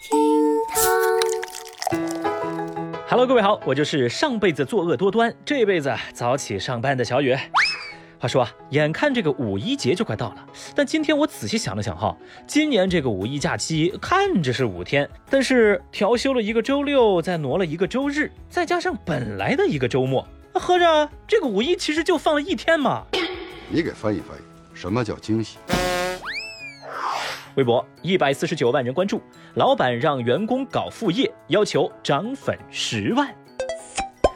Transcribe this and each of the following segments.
厅堂。Hello，各位好，我就是上辈子作恶多端，这辈子早起上班的小雨。话说，眼看这个五一节就快到了，但今天我仔细想了想哈，今年这个五一假期看着是五天，但是调休了一个周六，再挪了一个周日，再加上本来的一个周末，合着这个五一其实就放了一天嘛？你给翻译翻译，什么叫惊喜？微博一百四十九万人关注，老板让员工搞副业，要求涨粉十万。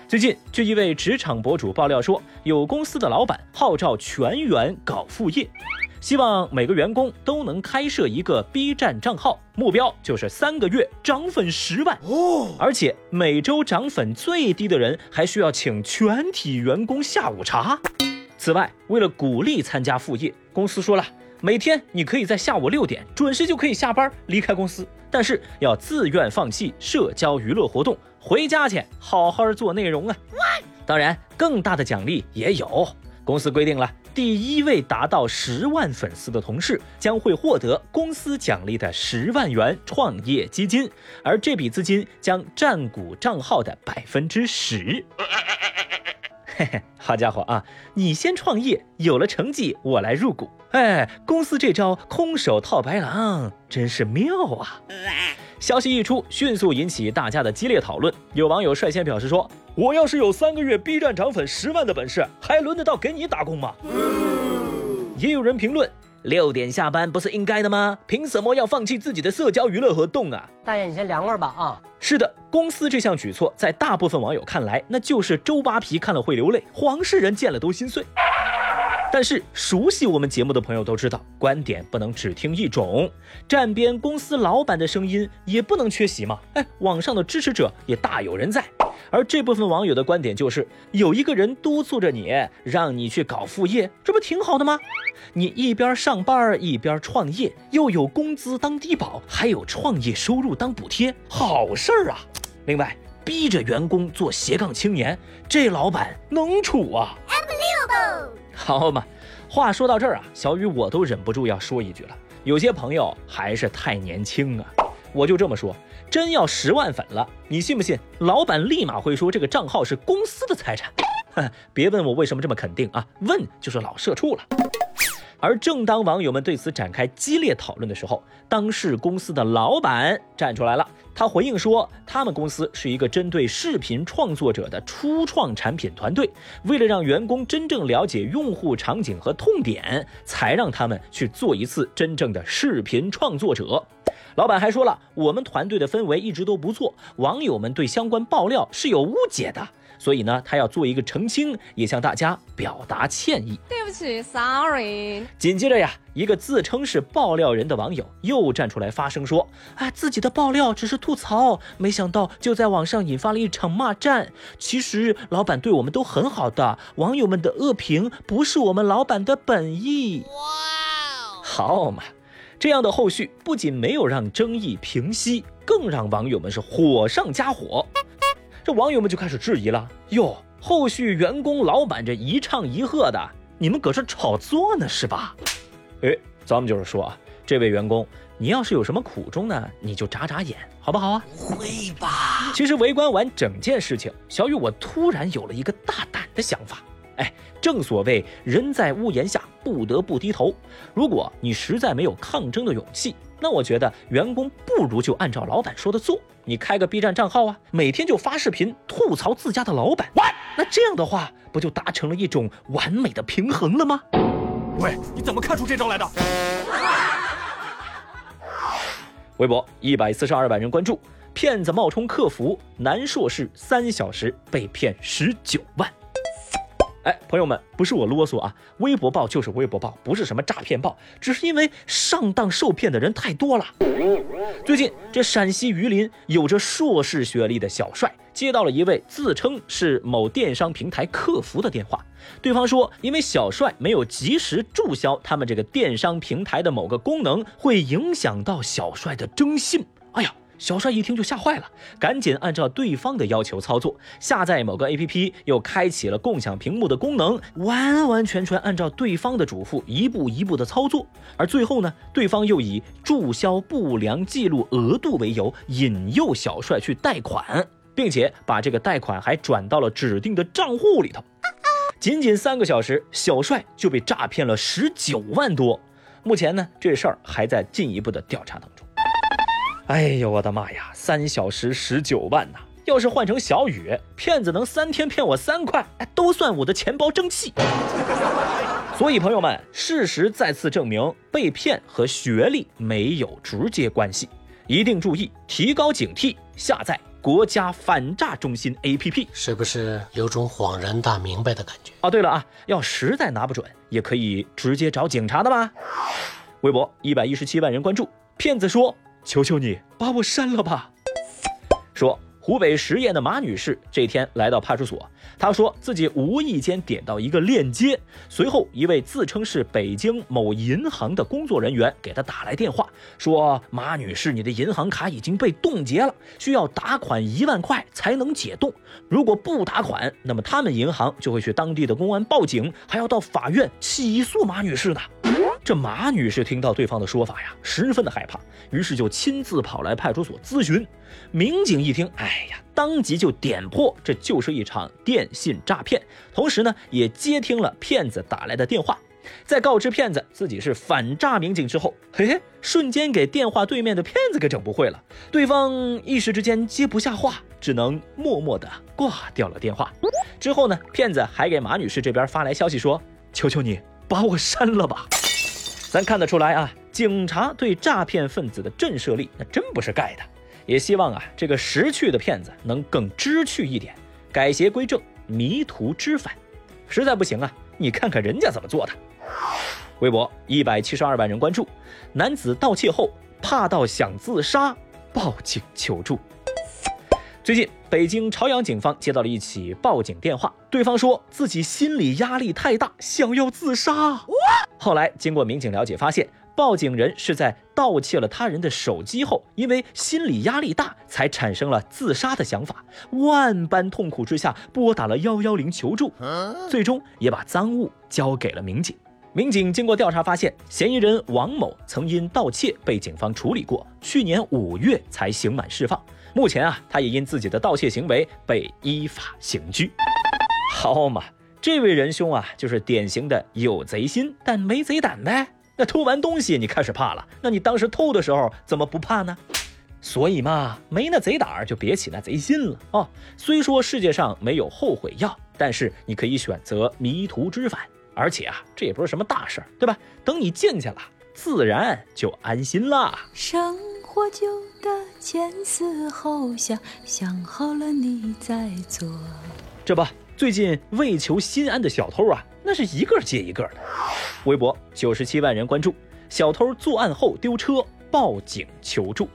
最近，据一位职场博主爆料说，有公司的老板号召全员搞副业，希望每个员工都能开设一个 B 站账号，目标就是三个月涨粉十万哦，而且每周涨粉最低的人还需要请全体员工下午茶。此外，为了鼓励参加副业，公司说了。每天你可以在下午六点准时就可以下班离开公司，但是要自愿放弃社交娱乐活动，回家去好好做内容啊！当然，更大的奖励也有。公司规定了，第一位达到十万粉丝的同事将会获得公司奖励的十万元创业基金，而这笔资金将占股账号的百分之十。嘿嘿，好家伙啊！你先创业，有了成绩我来入股。哎，公司这招空手套白狼真是妙啊！消息一出，迅速引起大家的激烈讨论。有网友率先表示说：“我要是有三个月 B 站涨粉十万的本事，还轮得到给你打工吗？”也有人评论。六点下班不是应该的吗？凭什么要放弃自己的社交娱乐活动啊？大爷，你先凉快吧啊！是的，公司这项举措在大部分网友看来，那就是周扒皮看了会流泪，黄世仁见了都心碎。但是熟悉我们节目的朋友都知道，观点不能只听一种，站边公司老板的声音也不能缺席嘛。哎，网上的支持者也大有人在。而这部分网友的观点就是，有一个人督促着你，让你去搞副业，这不挺好的吗？你一边上班一边创业，又有工资当低保，还有创业收入当补贴，好事儿啊！另外，逼着员工做斜杠青年，这老板能处啊！好嘛，话说到这儿啊，小雨我都忍不住要说一句了，有些朋友还是太年轻啊。我就这么说，真要十万粉了，你信不信？老板立马会说这个账号是公司的财产。别问我为什么这么肯定啊，问就是老社畜了。而正当网友们对此展开激烈讨论的时候，当事公司的老板站出来了。他回应说，他们公司是一个针对视频创作者的初创产品团队，为了让员工真正了解用户场景和痛点，才让他们去做一次真正的视频创作者。老板还说了，我们团队的氛围一直都不错，网友们对相关爆料是有误解的，所以呢，他要做一个澄清，也向大家表达歉意。对不起，sorry。紧接着呀，一个自称是爆料人的网友又站出来发声说，啊，自己的爆料只是吐槽，没想到就在网上引发了一场骂战。其实老板对我们都很好的，网友们的恶评不是我们老板的本意。哇，好嘛。这样的后续不仅没有让争议平息，更让网友们是火上加火。这网友们就开始质疑了：哟，后续员工、老板这一唱一和的，你们搁这炒作呢是吧？哎，咱们就是说啊，这位员工，你要是有什么苦衷呢，你就眨眨眼，好不好啊？不会吧？其实围观完整件事情，小雨我突然有了一个大胆的想法。哎，正所谓人在屋檐下，不得不低头。如果你实在没有抗争的勇气，那我觉得员工不如就按照老板说的做，你开个 B 站账号啊，每天就发视频吐槽自家的老板。那这样的话，不就达成了一种完美的平衡了吗？喂，你怎么看出这招来的？微博一百四十二万人关注，骗子冒充客服，男硕士三小时被骗十九万。哎，朋友们，不是我啰嗦啊，微博报就是微博报，不是什么诈骗报，只是因为上当受骗的人太多了。最近，这陕西榆林有着硕士学历的小帅接到了一位自称是某电商平台客服的电话，对方说，因为小帅没有及时注销他们这个电商平台的某个功能，会影响到小帅的征信。哎呀！小帅一听就吓坏了，赶紧按照对方的要求操作，下载某个 APP，又开启了共享屏幕的功能，完完全全按照对方的嘱咐一步一步的操作。而最后呢，对方又以注销不良记录额度为由，引诱小帅去贷款，并且把这个贷款还转到了指定的账户里头。仅仅三个小时，小帅就被诈骗了十九万多。目前呢，这事儿还在进一步的调查当中。哎呦我的妈呀！三小时十九万呐！要是换成小雨，骗子能三天骗我三块，哎，都算我的钱包争气。所以朋友们，事实再次证明，被骗和学历没有直接关系，一定注意，提高警惕，下载国家反诈中心 APP，是不是有种恍然大明白的感觉？哦，对了啊，要实在拿不准，也可以直接找警察的吧。微博一百一十七万人关注，骗子说。求求你把我删了吧！说湖北十堰的马女士这天来到派出所，她说自己无意间点到一个链接，随后一位自称是北京某银行的工作人员给她打来电话，说马女士，你的银行卡已经被冻结了，需要打款一万块才能解冻，如果不打款，那么他们银行就会去当地的公安报警，还要到法院起诉马女士呢。这马女士听到对方的说法呀，十分的害怕，于是就亲自跑来派出所咨询。民警一听，哎呀，当即就点破这就是一场电信诈骗，同时呢，也接听了骗子打来的电话。在告知骗子自己是反诈民警之后，嘿嘿，瞬间给电话对面的骗子给整不会了。对方一时之间接不下话，只能默默的挂掉了电话。之后呢，骗子还给马女士这边发来消息说：“求求你把我删了吧。”咱看得出来啊，警察对诈骗分子的震慑力那真不是盖的。也希望啊，这个识趣的骗子能更知趣一点，改邪归正，迷途知返。实在不行啊，你看看人家怎么做的。微博一百七十二万人关注，男子盗窃后怕到想自杀，报警求助。最近，北京朝阳警方接到了一起报警电话，对方说自己心理压力太大，想要自杀。后来经过民警了解，发现报警人是在盗窃了他人的手机后，因为心理压力大，才产生了自杀的想法。万般痛苦之下，拨打了幺幺零求助，最终也把赃物交给了民警。民警经过调查发现，嫌疑人王某曾因盗窃被警方处理过，去年五月才刑满释放。目前啊，他也因自己的盗窃行为被依法刑拘。好嘛，这位仁兄啊，就是典型的有贼心但没贼胆呗。那偷完东西你开始怕了，那你当时偷的时候怎么不怕呢？所以嘛，没那贼胆就别起那贼心了哦。虽说世界上没有后悔药，但是你可以选择迷途知返，而且啊，这也不是什么大事儿，对吧？等你进去了，自然就安心啦。获救的前思后想，想好了你再做。这不，最近为求心安的小偷啊，那是一个接一个的。微博九十七万人关注，小偷作案后丢车，报警求助。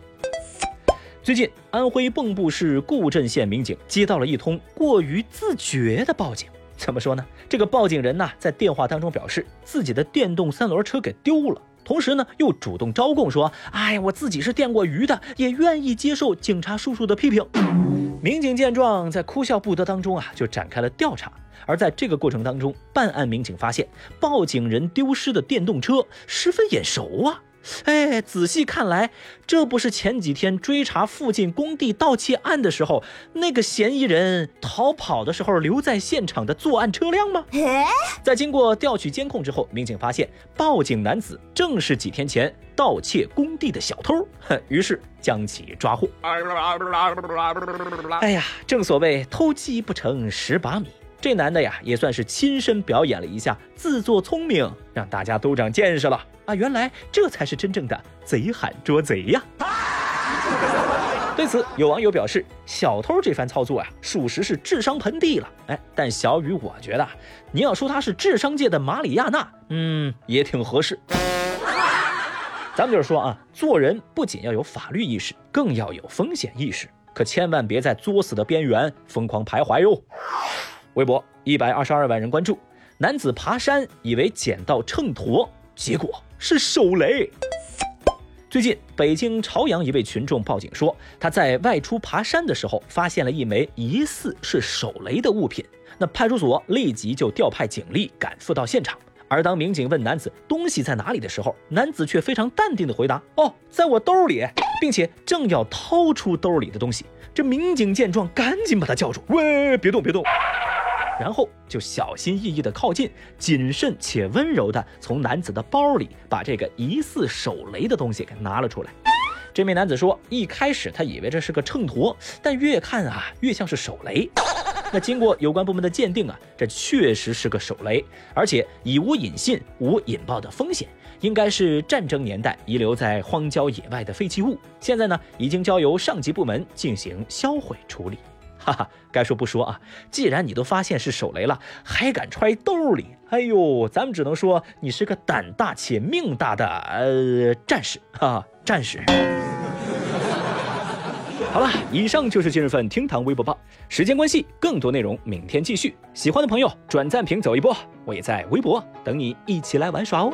最近，安徽蚌埠市固镇县民警接到了一通过于自觉的报警。怎么说呢？这个报警人呢，在电话当中表示自己的电动三轮车给丢了。同时呢，又主动招供说：“哎，我自己是电过鱼的，也愿意接受警察叔叔的批评。”民警见状，在哭笑不得当中啊，就展开了调查。而在这个过程当中，办案民警发现，报警人丢失的电动车十分眼熟啊。哎，仔细看来，这不是前几天追查附近工地盗窃案的时候，那个嫌疑人逃跑的时候留在现场的作案车辆吗？在经过调取监控之后，民警发现报警男子正是几天前盗窃工地的小偷，于是将其抓获。哎呀，正所谓偷鸡不成蚀把米。这男的呀，也算是亲身表演了一下自作聪明，让大家都长见识了啊！原来这才是真正的贼喊捉贼呀！对此，有网友表示，小偷这番操作啊，属实是智商盆地了。哎，但小雨，我觉得你要说他是智商界的马里亚纳，嗯，也挺合适。咱们就是说啊，做人不仅要有法律意识，更要有风险意识，可千万别在作死的边缘疯狂徘徊哟。微博一百二十二万人关注，男子爬山以为捡到秤砣，结果是手雷。最近，北京朝阳一位群众报警说，他在外出爬山的时候，发现了一枚疑似是手雷的物品。那派出所立即就调派警力赶赴到现场。而当民警问男子东西在哪里的时候，男子却非常淡定的回答：“哦，在我兜里，并且正要掏出兜里的东西。”这民警见状，赶紧把他叫住：“喂，别动，别动！”然后就小心翼翼地靠近，谨慎且温柔地从男子的包里把这个疑似手雷的东西给拿了出来。这名男子说，一开始他以为这是个秤砣，但越看啊越像是手雷。那经过有关部门的鉴定啊，这确实是个手雷，而且已无引信、无引爆的风险，应该是战争年代遗留在荒郊野外的废弃物。现在呢，已经交由上级部门进行销毁处理。哈哈，该说不说啊，既然你都发现是手雷了，还敢揣兜里，哎呦，咱们只能说你是个胆大且命大的呃战士啊，战士。好了，以上就是今日份厅堂微博报。时间关系，更多内容明天继续。喜欢的朋友转赞评走一波，我也在微博等你一起来玩耍哦。